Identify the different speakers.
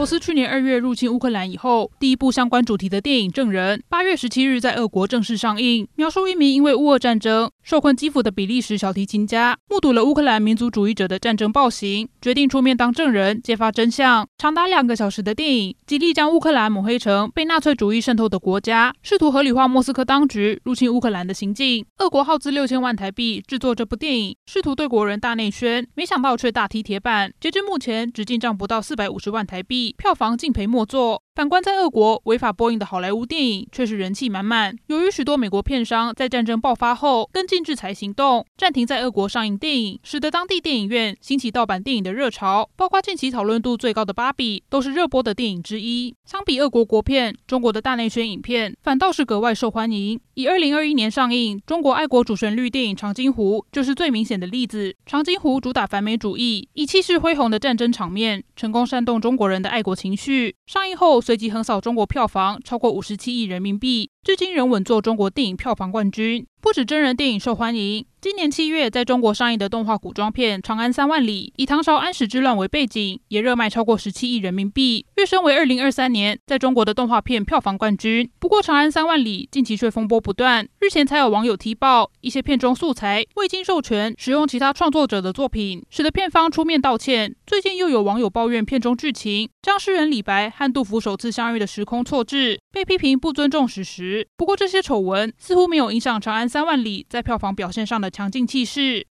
Speaker 1: 罗斯去年二月入侵乌克兰以后，第一部相关主题的电影《证人》八月十七日在俄国正式上映，描述一名因为乌俄战争受困基辅的比利时小提琴家，目睹了乌克兰民族主义者的战争暴行，决定出面当证人，揭发真相。长达两个小时的电影，极力将乌克兰抹黑成被纳粹主义渗透的国家，试图合理化莫斯科当局入侵乌克兰的行径。俄国耗资六千万台币制作这部电影，试图对国人大内宣，没想到却大踢铁板，截至目前只进账不到四百五十万台币。票房敬陪末座。反观在俄国违法播映的好莱坞电影却是人气满满。由于许多美国片商在战争爆发后跟进制裁行动，暂停在俄国上映电影，使得当地电影院兴起盗版电影的热潮。包括近期讨论度最高的《芭比》都是热播的电影之一。相比俄国国片，中国的大内宣影片反倒是格外受欢迎。以二零二一年上映中国爱国主旋律电影《长津湖》就是最明显的例子。《长津湖》主打反美主义，以气势恢宏的战争场面，成功煽动中国人的爱国情绪。上映后随即横扫中国票房超过五十七亿人民币，至今仍稳坐中国电影票房冠军。不止真人电影受欢迎，今年七月在中国上映的动画古装片《长安三万里》，以唐朝安史之乱为背景，也热卖超过十七亿人民币，跃升为二零二三年在中国的动画片票房冠军。不过，《长安三万里》近期却风波不断，日前才有网友踢爆一些片中素材未经授权使用其他创作者的作品，使得片方出面道歉。最近又有网友抱怨片中剧情将诗人李白和杜甫首次相遇的时空错置，被批评不尊重史实。不过，这些丑闻似乎没有影响《长安》三万里在票房表现上的强劲气势。